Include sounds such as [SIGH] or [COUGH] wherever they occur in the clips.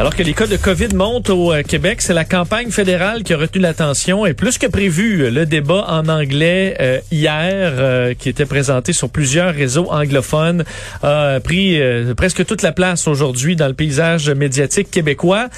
Alors que les cas de COVID montent au euh, Québec, c'est la campagne fédérale qui a retenu l'attention et plus que prévu, le débat en anglais euh, hier, euh, qui était présenté sur plusieurs réseaux anglophones, a pris presque toute la place aujourd'hui dans le paysage médiatique québécois.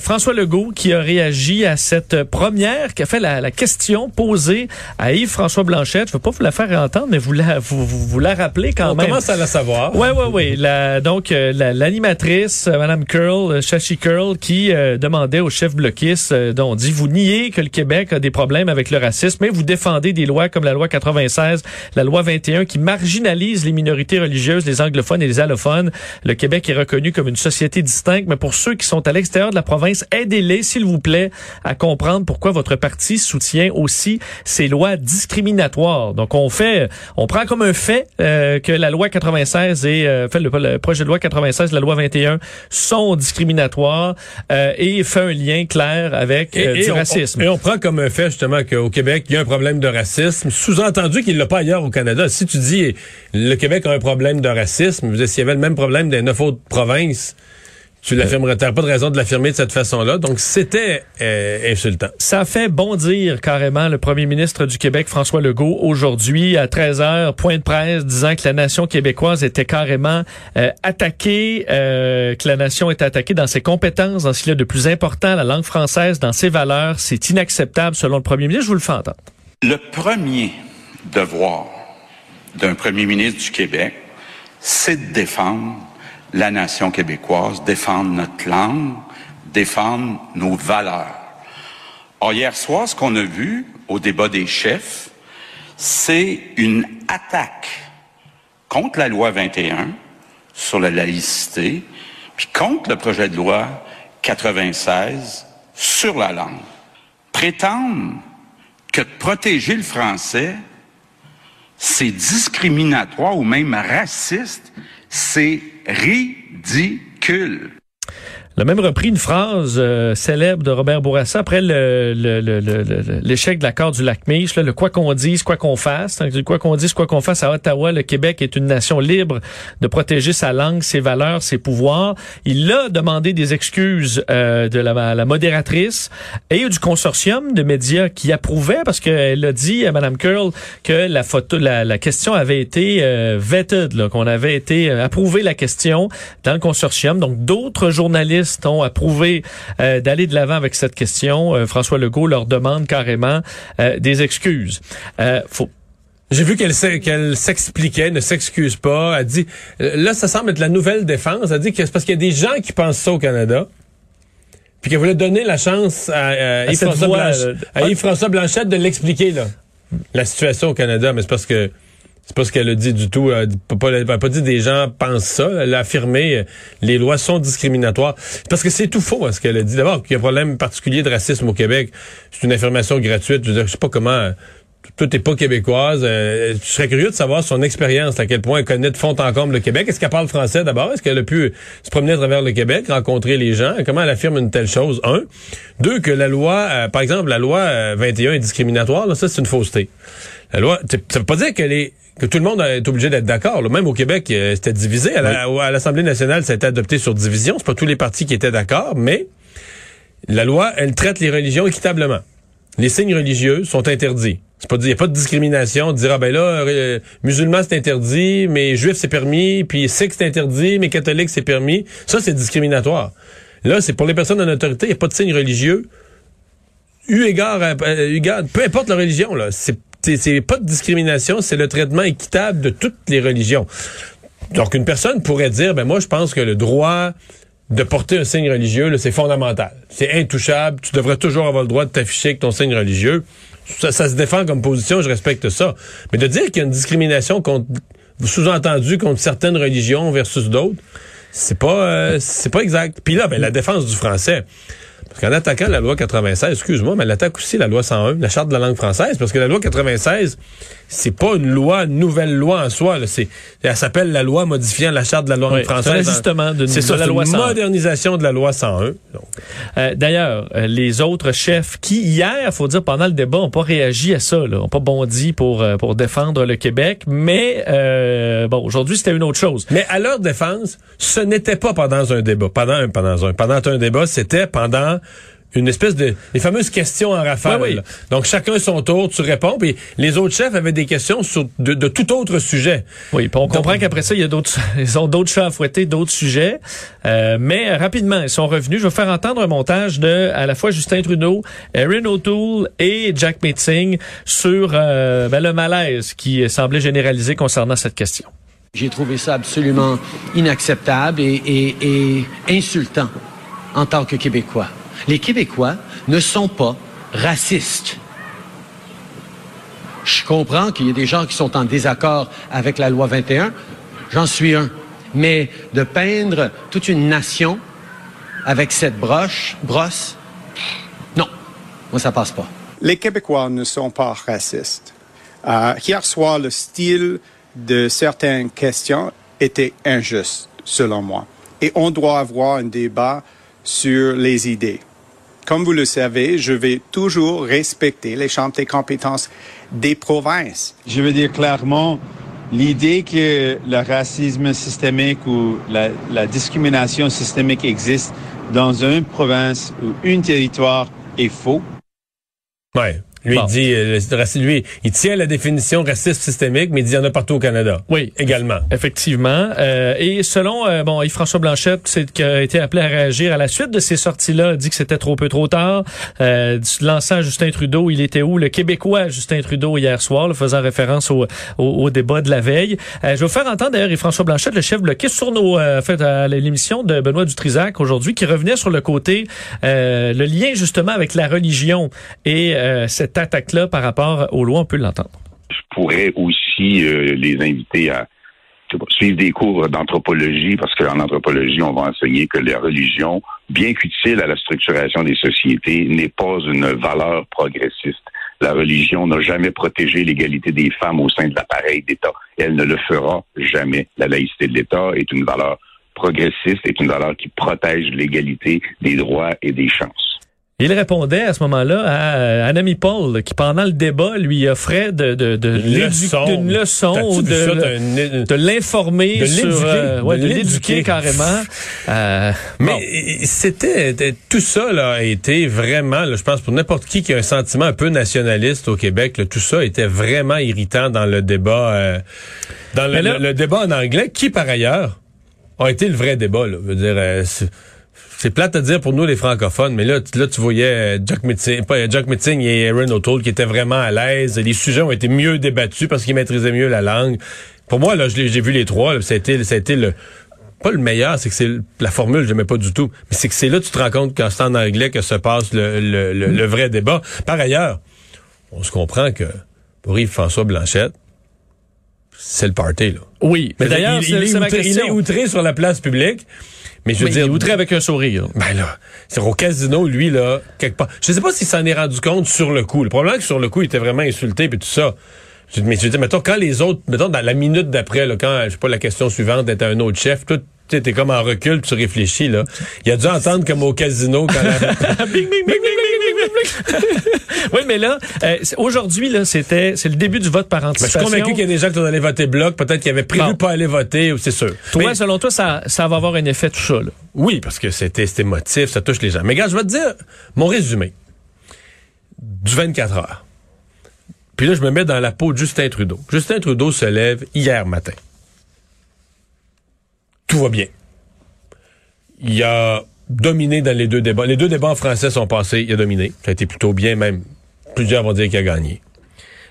François Legault qui a réagi à cette première, qui a fait la, la question posée à Yves-François Blanchette. Je ne veux pas vous la faire entendre, mais vous la, vous, vous, vous la rappelez quand On même. commence à la savoir. Ouais, ouais, ouais. La, donc, euh, la- l'animatrice, euh, Madame Curl, euh, Shashi Curl, qui euh, demandait au chef bloquiste, euh, dont on dit, vous niez que le Québec a des problèmes avec le racisme, mais vous défendez des lois comme la loi 96, la loi 21, qui marginalisent les minorités religieuses, les anglophones et les allophones. Le Québec est reconnu comme une société distincte, mais pour ceux qui sont à l'extérieur de la province, aidez-les, s'il vous plaît, à comprendre pourquoi votre parti soutient aussi ces lois discriminatoires. Donc, on fait, on prend comme un fait euh, que la loi 96 et euh, fait le, le projet de loi 96, la loi 21 sont discriminatoires euh, et fait un lien clair avec euh, du on, racisme. et on prend comme un fait justement qu'au Québec, il y a un problème de racisme. Sous-entendu qu'il l'a pas ailleurs au Canada. Si tu dis le Québec a un problème de racisme, s'il y avait le même problème des neuf autres provinces, tu l'affirmerais. T'as pas de raison de l'affirmer de cette façon-là. Donc c'était euh, insultant. Ça fait bondir carrément le premier ministre du Québec, François Legault, aujourd'hui à 13h, point de presse, disant que la nation québécoise était carrément euh, attaquée, euh, que la nation était attaquée dans ses compétences, dans ce qu'il y a de plus important, la langue française, dans ses valeurs. C'est inacceptable selon le premier ministre. Je vous le fais entendre. Le premier devoir d'un premier ministre du Québec, c'est de défendre la nation québécoise, défendre notre langue, défendre nos valeurs. Or, hier soir, ce qu'on a vu au débat des chefs, c'est une attaque contre la loi 21 sur la laïcité, puis contre le projet de loi 96 sur la langue. Prétendre que protéger le français, c'est discriminatoire ou même raciste, c'est ridicule. Il a même repris une phrase euh, célèbre de Robert Bourassa après le- le- le- le- l'échec de l'accord du lac Mich, là, le quoi qu'on dise, quoi qu'on fasse. Donc, quoi qu'on dise, quoi qu'on fasse à Ottawa, le Québec est une nation libre de protéger sa langue, ses valeurs, ses pouvoirs. Il a demandé des excuses euh, de la, la modératrice et du consortium de médias qui approuvait parce qu'elle a dit à Mme Curl que la photo, la, la question avait été euh, vetted, qu'on avait été euh, approuvé la question dans le consortium. Donc d'autres journalistes ont approuvé euh, d'aller de l'avant avec cette question. Euh, François Legault leur demande carrément euh, des excuses. Faut J'ai vu qu'elle qu'elle s'expliquait, ne s'excuse pas. Elle dit, là, ça semble être la nouvelle défense. Elle dit que c'est parce qu'il y a des gens qui pensent ça au Canada. Puis qu'elle voulait donner la chance à, euh, Yves-François Blanchette de l'expliquer, là. La situation au Canada. Mais c'est parce que c'est pas ce qu'elle a dit du tout. Elle n'a pas, pas dit des gens pensent ça. Elle a affirmé euh, les lois sont discriminatoires. Parce que c'est tout faux, hein, ce qu'elle a dit. D'abord, qu'il y a un problème particulier de racisme au Québec. C'est une affirmation gratuite. Je veux dire, je sais pas comment... euh, toi, t'es pas québécoise. Euh, je serais curieux de savoir son expérience, à quel point elle connaît de fond en comble le Québec. Est-ce qu'elle parle français d'abord? Est-ce qu'elle a pu se promener à travers le Québec, rencontrer les gens? Comment elle affirme une telle chose? Un. Deux, que la loi, euh, par exemple, la loi euh, 21 est discriminatoire. Ça, c'est une fausseté. La loi, ça veut pas dire que les que tout le monde est obligé d'être d'accord. Même au Québec, euh, c'était divisé. À l'Assemblée nationale, ça a été adopté sur division. C'est pas tous les partis qui étaient d'accord, mais la loi, elle traite les religions équitablement. Les signes religieux sont interdits. C'est pas il n'y a pas de discrimination, de dire ah ben là, euh, musulman c'est interdit, mais juif c'est permis, puis sikh c'est interdit, mais catholique c'est permis. Ça c'est discriminatoire. Là, c'est pour les personnes en autorité, il n'y a pas de signe religieux. Eu égard, égard, peu importe la religion, là, c'est c'est pas de discrimination, c'est le traitement équitable de toutes les religions. Donc, une personne pourrait dire, ben moi, je pense que le droit de porter un signe religieux, c'est fondamental. C'est intouchable. Tu devrais toujours avoir le droit de t'afficher avec ton signe religieux. Ça, se défend comme position, je respecte ça. Mais de dire qu'il y a une discrimination contre, sous-entendu contre certaines religions versus d'autres, c'est pas, euh, c'est pas exact. Puis là, ben, la défense du français. Parce qu'en attaquant la loi 96, excuse-moi, mais elle attaque aussi la loi 101, la charte de la langue française, parce que la loi 96, c'est pas une loi, une nouvelle loi en soi. Là. C'est, elle s'appelle la loi modifiant la charte de la langue française. C'est c'est ça, la loi une modernisation de la loi 101. Euh, d'ailleurs, euh, les autres chefs qui hier, faut dire pendant le débat, ont pas réagi à ça, là, ont pas bondi pour euh, pour défendre le Québec, mais bon, aujourd'hui c'était une autre chose. Mais à leur défense, ce n'était pas pendant un débat, pendant un pendant un pendant un débat, c'était pendant une espèce de les fameuses questions en rafale. Donc chacun son tour, tu réponds. Puis les autres chefs avaient des questions sur de, tout autre sujet. Oui, puis on comprend qu'après ça, il y a d'autres, [LAUGHS] ils ont d'autres chats à fouetter, d'autres sujets. Euh, mais rapidement, ils sont revenus. Je vais faire entendre un montage de à la fois Justin Trudeau, Erin O'Toole et Jack Metzing sur euh, ben, le malaise qui semblait généralisé concernant cette question. J'ai trouvé ça absolument inacceptable et, et insultant en tant que Québécois les Québécois ne sont pas racistes. Je comprends qu'il y a des gens qui sont en désaccord avec la loi 21. J'en suis un. Mais de peindre toute une nation avec cette broche, brosse, non, moi ça passe pas. Les Québécois ne sont pas racistes. Euh, hier soir, le style de certaines questions était injuste, selon moi. Et on doit avoir un débat sur les idées. Comme vous le savez, je vais toujours respecter les champs des compétences des provinces. Je veux dire clairement, l'idée que le racisme systémique ou la, discrimination systémique existe dans une province ou un territoire est faux. Ouais. Lui, il dit, euh, lui, il tient la définition raciste systémique, mais il dit qu'il y en a partout au Canada. Oui. Également. Effectivement. Euh, et selon, euh, bon, Yves-François Blanchette, c'est qui a été appelé à réagir à la suite de ces sorties-là, dit que c'était trop peu trop tard. Euh, lançant Justin Trudeau, il était où? Le Québécois Justin Trudeau hier soir, faisant référence au, au, débat de la veille. Euh, je vais vous faire entendre d'ailleurs Yves-François Blanchette, le chef bloqué sur nos, euh, fait, à l'émission de Benoît Dutrisac aujourd'hui, qui revenait sur le côté, le lien justement avec la religion et cette attaque-là par rapport aux lois, on peut l'entendre. Je pourrais aussi euh, les inviter à suivre des cours d'anthropologie, parce qu'en anthropologie, on va enseigner que la religion, bien qu'utile à la structuration des sociétés, n'est pas une valeur progressiste. La religion n'a jamais protégé l'égalité des femmes au sein de l'appareil d'État. Elle ne le fera jamais. La laïcité de l'État est une valeur progressiste, est une valeur qui protège l'égalité des droits et des chances. Il répondait à ce moment-là à, un ami Paul qui, pendant le débat, lui offrait de, de, de une leçon ou de, de l'informer sur... Euh, ouais, de l'éduquer carrément. Euh, Mais c'était... Tout ça là, a été vraiment, je pense, pour n'importe qui qui a un sentiment un peu nationaliste au Québec, tout ça était vraiment irritant dans le débat... Euh, dans le, le, débat en anglais, qui, par ailleurs, a été le vrai débat. Là, je veux dire... C'est plate à dire pour nous les francophones, mais là, là tu voyais euh, Jack Metzing, pas euh, et Aaron O'Toole qui étaient vraiment à l'aise. Les sujets ont été mieux débattus parce qu'ils maîtrisaient mieux la langue. Pour moi, là, j'ai vu les trois. été, ça le pas le meilleur, c'est que c'est la formule, j'aimais pas du tout. Mais c'est que c'est là tu te rends compte quand c'est en anglais que se passe le, le, le, vrai débat. Par ailleurs, on se comprend que pour Yves-François Blanchette, c'est le party, là. Oui, mais d'ailleurs, il, il, est outré sur la place publique. Mais je veux dire. Il outré avec un sourire. Ben là, c'est au casino, lui, là, quelque part. Je sais pas s'il s'en est rendu compte sur le coup. Le problème, que sur le coup, il était vraiment insulté, puis tout ça. Mais je veux dire, mettons, quand les autres, mettons, dans la minute d'après, là, quand, je sais pas, la question suivante était un autre chef, tout, t'es comme en recul, tu réfléchis, là. Il a dû entendre comme au casino quand [LAUGHS] la... bing, bing, bing, bing, bing, [LAUGHS] oui, mais là, euh, aujourd'hui, là, c'était, c'est le début du vote par Mais je suis anticipation. convaincu qu'il y a des gens qui sont allés voter bloc, peut-être qu'ils avaient prévu Bon. pas aller voter, c'est sûr. Toi, Mais- selon toi, ça, ça va avoir un effet tout ça, là? Oui, parce que c'était c'était émotif, ça touche les gens. Mais regarde, je vais te dire mon résumé du 24 heures. Puis là, je me mets dans la peau de Justin Trudeau. Justin Trudeau se lève hier matin. Tout va bien. Il a dominé dans les deux débats. Les deux débats en français sont passés, il a dominé. Ça a été plutôt bien, même plusieurs vont dire qu'il a gagné.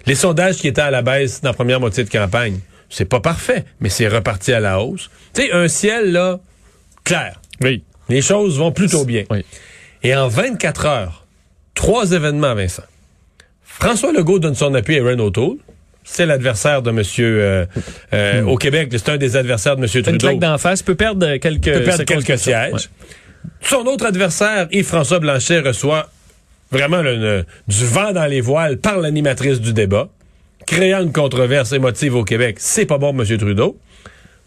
Les sondages qui étaient à la baisse dans la première moitié de campagne, c'est pas parfait, mais c'est reparti à la hausse. Tu sais, un ciel, là, clair. Oui. Les choses vont plutôt bien. Oui. Et en 24 heures, trois événements, Vincent. François Legault donne son appui à Aaron O'Toole. C'est l'adversaire de Monsieur euh, euh, au Québec. C'est un des adversaires de Monsieur Hmm. Une Trudeau. claque d'en face peut perdre quelques, peut perdre quelques sièges. Son autre adversaire, Yves-François Blanchet, reçoit vraiment le- le- du vent dans les voiles par l'animatrice du débat, créant une controverse émotive au Québec. C'est pas bon, M. Trudeau.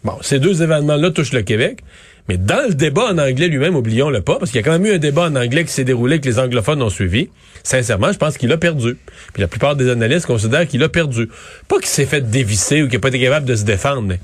Bon, ces deux événements-là touchent le Québec. Mais dans le débat en anglais lui-même, oublions-le pas, parce qu'il y a quand même eu un débat en anglais qui s'est déroulé, que les anglophones ont suivi. Sincèrement, je pense qu'il a perdu. Puis la plupart des analystes considèrent qu'il a perdu. Pas qu'il s'est fait dévisser ou qu'il n'a pas été capable de se défendre, mais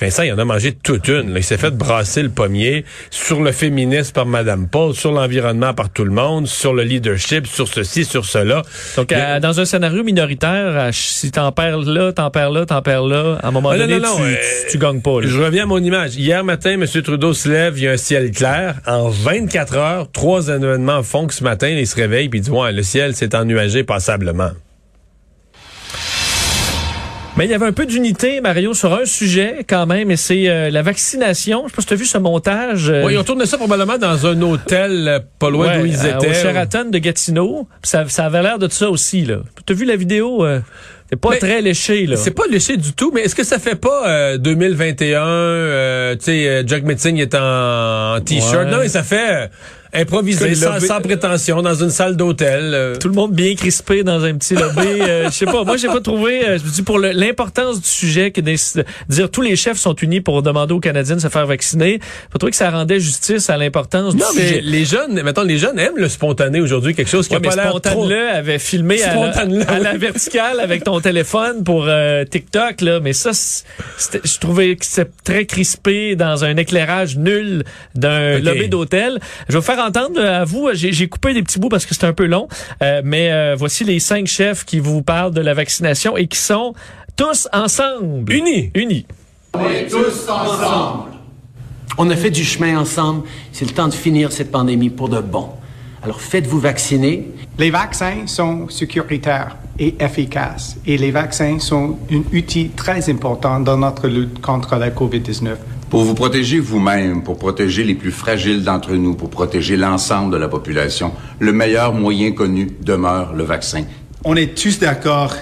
Vincent, il en a mangé toute une. là. Il s'est fait brasser le pommier sur le féminisme par Mme Paul, sur l'environnement par tout le monde, sur le leadership, sur ceci, sur cela. Donc, à- dans un scénario minoritaire, à ch- si t'en perds là, t'en perds là, t'en perds là, à un moment Ah, donné, non, non, tu, euh, tu, tu gagnes pas. là. Je reviens à mon image. Hier matin, M. Trudeau se lève, il y a un ciel clair. En 24 heures, trois événements font que ce matin, il se réveille puis il dit, ouais, le ciel s'est ennuagé passablement. Mais il y avait un peu d'unité, Mario, sur un sujet quand même, et c'est euh, la vaccination. Je sais pas si tu as vu ce montage. euh, Oui, ils ont tourné ça probablement dans un hôtel euh, pas loin ouais, d'où ils euh, étaient. Au Sheraton de Gatineau. Ça, ça avait l'air de ça aussi, là. Tu as vu la vidéo? euh, c'est pas Mais très léché, là. C'est pas léché du tout, mais est-ce que ça fait pas euh, 2021, euh, tu sais, Jack Metzing est en, en t-shirt? Ouais. Non, mais ça fait euh, improvisé, sans, lobby- sans prétention, dans une salle d'hôtel. euh. Tout le monde bien crispé dans un petit lobby. euh, je sais pas. Moi, j'ai pas trouvé. euh, je me dis pour l'importance du sujet, que de dire tous les chefs sont unis pour demander aux Canadiens de se faire vacciner. Pas trouvé que ça rendait justice à l'importance Non, du mais sujet. les jeunes, mettons, les jeunes aiment le spontané aujourd'hui, quelque chose qui Ouais, a pas l'air trop... Le avait filmé à, la verticale avec ton téléphone pour euh, TikTok là, mais ça je trouvais que c'est très crispé dans un éclairage nul d'un lobby d'hôtel. Je vais vous faire entendre euh, à vous, j'ai coupé des petits bouts parce que c'est un peu long, euh, mais euh, voici les cinq chefs qui vous parlent de la vaccination et qui sont tous ensemble, Unis. unis. On a fait du chemin ensemble. C'est le temps de finir cette pandémie pour de bon. Alors faites-vous vacciner. Les vaccins sont sécuritaires et efficaces et les vaccins sont un outil très important dans notre lutte contre la COVID-19. Pour vous protéger vous-même, pour protéger les plus fragiles d'entre nous, pour protéger l'ensemble de la population, le meilleur moyen connu demeure le vaccin. On est tous d'accord,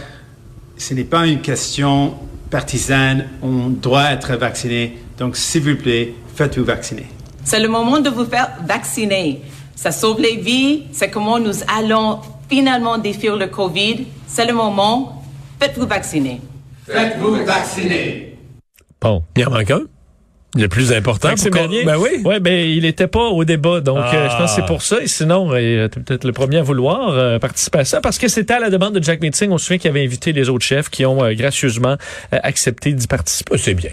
ce n'est pas une question partisane, on doit être vacciné. Donc, s'il vous plaît, faites-vous vacciner. C'est le moment de vous faire vacciner. Ça sauve les vies. C'est comment nous allons finalement défier le COVID. C'est le moment. Faites-vous vacciner. Faites-vous vacciner. Bon. Il en manque un? Le plus important. Maxime pour qu'on- Bernier? Ben oui. Ouais, ben il était pas au débat, donc Ah. euh, je pense que c'est pour ça. Et sinon, euh, t'es peut-être le premier à vouloir euh, participer à ça, parce que c'était à la demande de Jack Meeting. On se souvient qu'il avait invité les autres chefs qui ont euh, gracieusement euh, accepté d'y participer. C'est bien.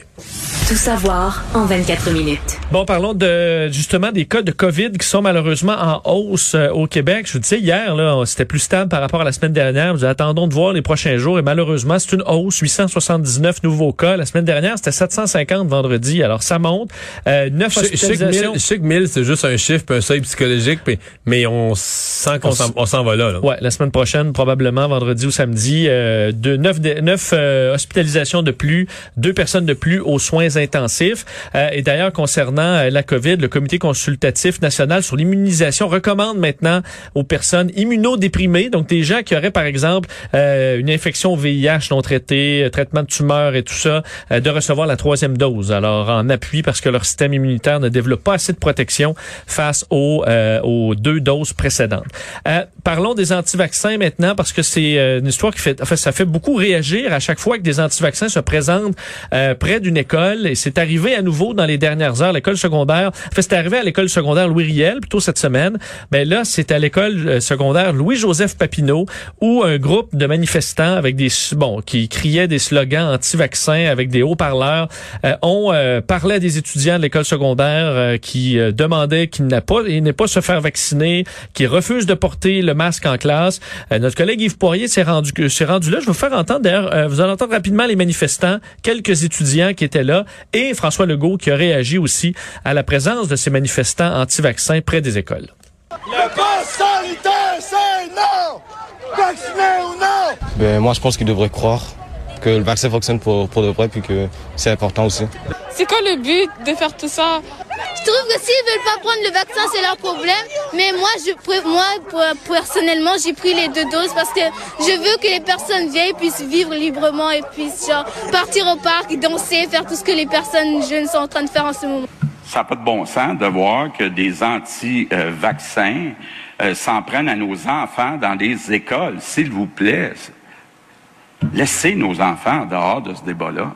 Tout savoir en 24 minutes. Bon, parlons de justement des cas de COVID qui sont malheureusement en hausse euh, au Québec. Je vous disais hier, là, c'était plus stable par rapport à la semaine dernière. Nous attendons de voir les prochains jours et malheureusement, c'est une hausse. 879 nouveaux cas. La semaine dernière, c'était 750 vendredi. Alors ça monte. Euh, 9 Je je sais que hospitalisations. 1000, je sais que 1000, c'est juste un chiffre, un seuil psychologique, puis- mais on sent qu'on On s'en va là. là. Ouais, la semaine prochaine, probablement vendredi ou samedi, euh, de neuf, de- neuf euh, hospitalisations de plus, deux personnes de plus aux soins intensifs. Euh, et d'ailleurs, concernant euh, la COVID, le Comité consultatif national sur l'immunisation recommande maintenant aux personnes immunodéprimées, donc des gens qui auraient par exemple euh, une infection au VIH non traitée, euh, traitement de tumeur et tout ça, euh, de recevoir la troisième dose. Alors, en appui parce que leur système immunitaire ne développe pas assez de protection face aux, euh, aux deux doses précédentes. Euh, parlons des anti-vaccins maintenant parce que c'est euh, une histoire qui fait, enfin, ça fait beaucoup réagir à chaque fois que des anti-vaccins se présentent euh, près d'une école et c'est arrivé à nouveau dans les dernières heures. L'école secondaire, enfin, c'est arrivé à l'école secondaire Louis Riel plutôt cette semaine, mais là c'est à l'école secondaire Louis-Joseph Papineau où un groupe de manifestants avec des bon qui criaient des slogans anti-vaccins avec des haut-parleurs euh, ont parlé à des étudiants de l'école secondaire qui demandaient qu'il n'a pas il n'est pas se faire vacciner, qui refuse de porter le masque en classe. Euh, notre collègue Yves Poirier s'est rendu, s'est rendu là. Je vais vous faire entendre, d'ailleurs, euh, vous allez entendre rapidement les manifestants, quelques étudiants qui étaient là et François Legault qui a réagi aussi à la présence de ces manifestants anti-vaccins près des écoles. Le pass sanitaire, c'est non! Vacciné ou non? Ben, moi, je pense qu'ils devraient croire que le vaccin fonctionne pour, pour de vrai puis que c'est important aussi. C'est quoi le but de faire tout ça? Je trouve que s'ils veulent pas prendre le vaccin, c'est leur problème. Mais moi, je, moi personnellement, j'ai pris les deux doses parce que je veux que les personnes vieilles puissent vivre librement et puissent genre, partir au parc, danser, faire tout ce que les personnes jeunes sont en train de faire en ce moment. Ça n'a pas de bon sens de voir que des anti-vaccins euh, s'en prennent à nos enfants dans des écoles. S'il vous plaît, laissez nos enfants dehors de ce débat-là.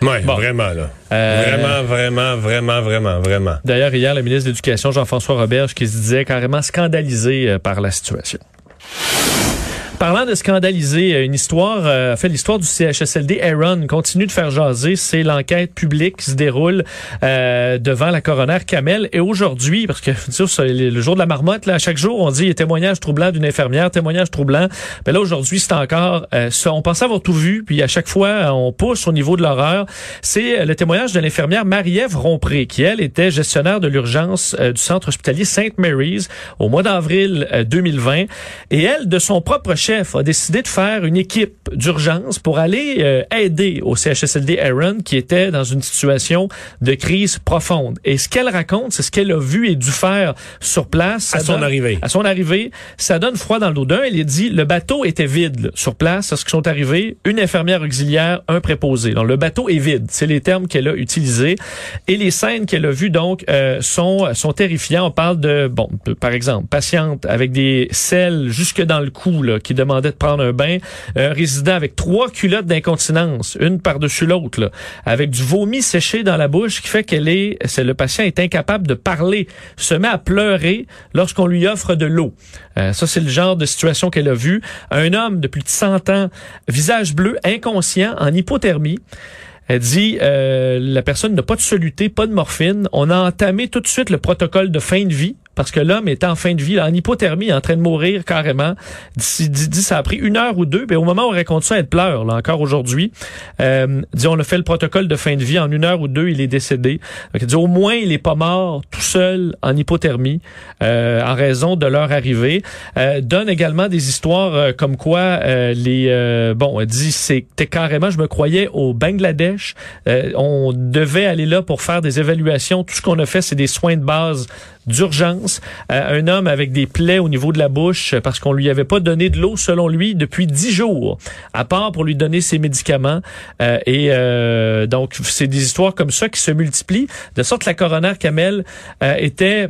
Oui, vraiment, là. Euh, vraiment, vraiment, vraiment, vraiment, vraiment. D'ailleurs, hier, le ministre de l'Éducation, Jean-François Roberge, qui se disait carrément scandalisé euh, par la situation. Parlant de scandaliser euh, une histoire, euh, fait l'histoire du CHSLD Aaron continue de faire jaser. C'est l'enquête publique qui se déroule euh, devant la coroner Kamel. Et aujourd'hui, parce que le jour de la marmotte, là, chaque jour, on dit témoignage troublant d'une infirmière, témoignage troublant. Mais là, aujourd'hui, c'est encore euh, ça. On pensait avoir tout vu, puis à chaque fois, on pousse au niveau de l'horreur. C'est le témoignage de l'infirmière Marie-Ève Rompré, qui, elle, était gestionnaire de l'urgence du centre hospitalier St. Mary's au mois d'avril 2020. Et elle, de son propre chef a décidé de faire une équipe d'urgence pour aller euh, aider au CHSLD Aaron qui était dans une situation de crise profonde. Et ce qu'elle raconte, c'est ce qu'elle a vu et dû faire sur place. à son arrivée. À son arrivée, ça donne froid dans le dos. D'un, elle a dit, le bateau était vide sur place. ce qu'ils sont arrivés, une infirmière auxiliaire, un préposé. Donc le bateau est vide. C'est les termes qu'elle a utilisés. Et les scènes qu'elle a vues donc euh, sont sont terrifiants. On parle de bon, par exemple, patiente avec des selles jusque dans le cou là, qui demandait de prendre un bain. Un résident avec trois culottes d'incontinence, une par-dessus l'autre, avec du vomi séché dans la bouche, qui fait qu'elle est, c'est le patient est incapable de parler, se met à pleurer lorsqu'on lui offre de l'eau. Euh, ça, c'est le genre de situation qu'elle a vu. Un homme de plus de 100 ans, visage bleu, inconscient, en hypothermie. Elle dit euh, la personne n'a pas de soluté, pas de morphine. On a entamé tout de suite le protocole de fin de vie parce que l'homme est en fin de vie, en hypothermie, en train de mourir carrément. Dit, dit, ça a pris une heure ou deux, mais au moment où on raconte ça, elle pleure, là, encore aujourd'hui. Euh, dit, on a fait le protocole de fin de vie, en une heure ou deux, il est décédé. Donc, dit, au moins, il est pas mort tout seul en hypothermie, euh, en raison de leur arrivée. Euh, donne également des histoires euh, comme quoi les... Bon, dit, c'était carrément, je me croyais au Bangladesh. on devait aller là pour faire des évaluations. Tout ce qu'on a fait, c'est des soins de base d'urgence. Euh, un homme avec des plaies au niveau de la bouche parce qu'on lui avait pas donné de l'eau selon lui depuis dix jours, à part pour lui donner ses médicaments. Euh, et euh, donc c'est des histoires comme ça qui se multiplient, de sorte que la coroner Kamel était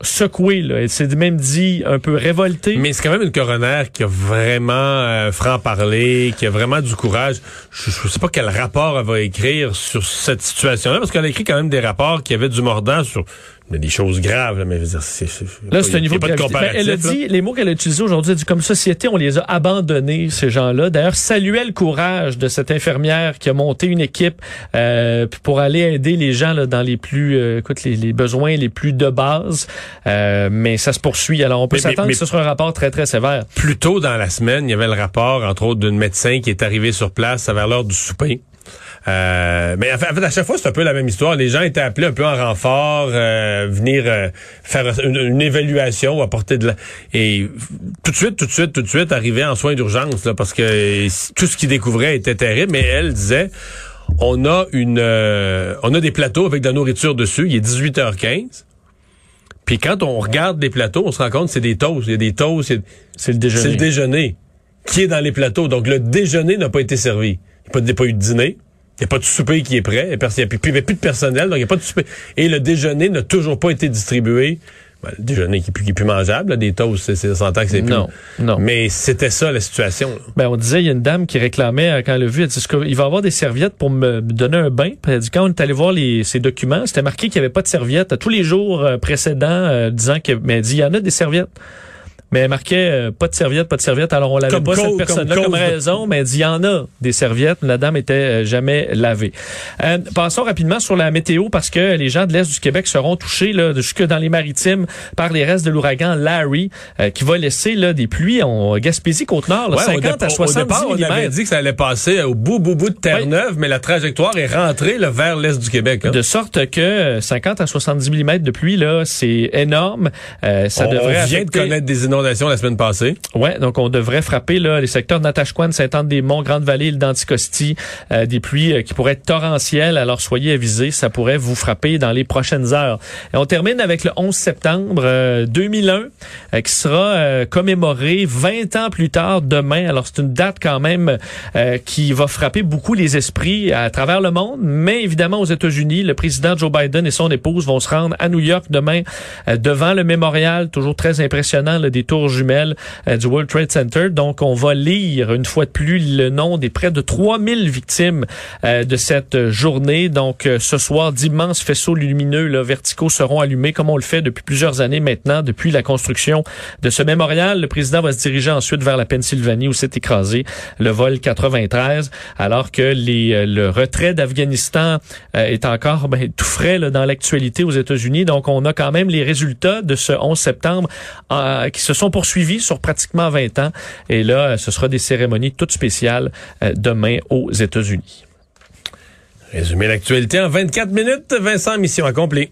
secoué. Là. Elle s'est même dit un peu révoltée. Mais c'est quand même une coroner qui a vraiment franc-parler, qui a vraiment du courage. Je, ne sais pas quel rapport elle va écrire sur cette situation-là, parce qu'elle a écrit quand même des rapports qui avaient du mordant sur mais des choses graves, là, mais c'est, là, c'est un niveau de, ben, elle a dit, les mots qu'elle a utilisés aujourd'hui, elle dit, comme société, on les a abandonnés, ces gens-là. D'ailleurs, saluait le courage de cette infirmière qui a monté une équipe euh, pour aller aider les gens là, dans les plus, euh, écoute, les, besoins les plus de base. Euh, mais ça se poursuit. Alors, on peut s'attendre que ce sera un rapport très, très sévère. Plus tôt dans la semaine, il y avait le rapport, entre autres, d'une médecin qui est arrivé sur place vers l'heure du souper euh, mais en fait, à chaque fois, c'est un peu la même histoire. Les gens étaient appelés un peu en renfort, euh, venir euh, faire une, évaluation, apporter de la... Et tout de suite, tout de suite, tout de suite, arriver en soins d'urgence, là, parce que tout ce qu'ils découvraient était terrible. Mais elle disait, on a une, on a des plateaux avec de la nourriture dessus. Il est 18h15. Puis quand on regarde les plateaux, on se rend compte que c'est des toasts. Il y a des toasts. C'est le déjeuner. C'est le déjeuner qui est dans les plateaux. Donc le déjeuner n'a pas été servi. Il n'y a pas eu de dîner. Il n'y a pas de souper qui est prêt. Il n'y a, plus, de personnel, donc il n'y a pas de souper. Et le déjeuner n'a toujours pas été distribué. Ben, le déjeuner qui est plus, qui est plus mangeable, là, des toasts, c'est, s'entend que c'est plus. Non, non. Mais c'était ça la situation. là. Ben, on disait, il y a une dame qui réclamait, euh, quand elle l'a vu, elle dit, il va y avoir des serviettes pour me donner un bain? Puis elle dit, quand on est allé voir les, ses documents, c'était marqué qu'il n'y avait pas de serviettes. Tous les jours euh, précédents, euh, disant que, mais elle dit, il y en a des serviettes. Mais elle marquait euh, pas de serviettes, pas de serviettes. Alors on l'avait pas cause- cette personne-là comme raison, mais elle dit il y en a des serviettes. La dame était euh, jamais lavée. Euh, passons rapidement sur la météo parce que les gens de l'est du Québec seront touchés là, jusque dans les maritimes par les restes de l'ouragan Larry, euh, qui va laisser là des pluies en Gaspésie, Côte-Nord, là, Ouais, 50 au, départ- à 70 au départ, on avait dit que ça allait passer au bout, bout, bout de Terre-Neuve, mais la trajectoire est rentrée là, vers l'est du Québec. hein. De sorte que euh, 50 à 70 mm de pluie, là, c'est énorme. Euh, ça on, devrait vient affecter- de connaître des inondations la semaine passée. Ouais, donc on devrait frapper là, les secteurs de Natashquan, Saint-Anne-des-Monts, Grande-Vallée, île d'Anticosti, euh, des pluies euh, qui pourraient être torrentielles. Alors soyez avisés, ça pourrait vous frapper dans les prochaines heures. Et on termine avec le 11 septembre euh, 2001, euh, qui sera euh, commémoré 20 ans plus tard demain. Alors c'est une date quand même euh, qui va frapper beaucoup les esprits à travers le monde, mais évidemment aux États-Unis, le président Joe Biden et son épouse vont se rendre à New York demain devant le mémorial, toujours très impressionnant, là, des euh, du World Trade Center. Donc, on va lire une fois de plus le nom des près de 3000 victimes euh, de cette journée. Donc, euh, ce soir, d'immenses faisceaux lumineux là, verticaux seront allumés, comme on le fait depuis plusieurs années maintenant, depuis la construction de ce mémorial. Le président va se diriger ensuite vers la Pennsylvanie où s'est écrasé le vol 93, alors que les, le retrait d'Afghanistan est encore ben, tout frais là, dans l'actualité aux États-Unis. Donc, on a quand même les résultats de ce 11 septembre euh, qui se sont poursuivis sur pratiquement 20 ans. Et là, euh, ce sera des cérémonies toutes spéciales euh, demain aux États-Unis. Résumer l'actualité en 24 minutes. Vincent, mission accomplie.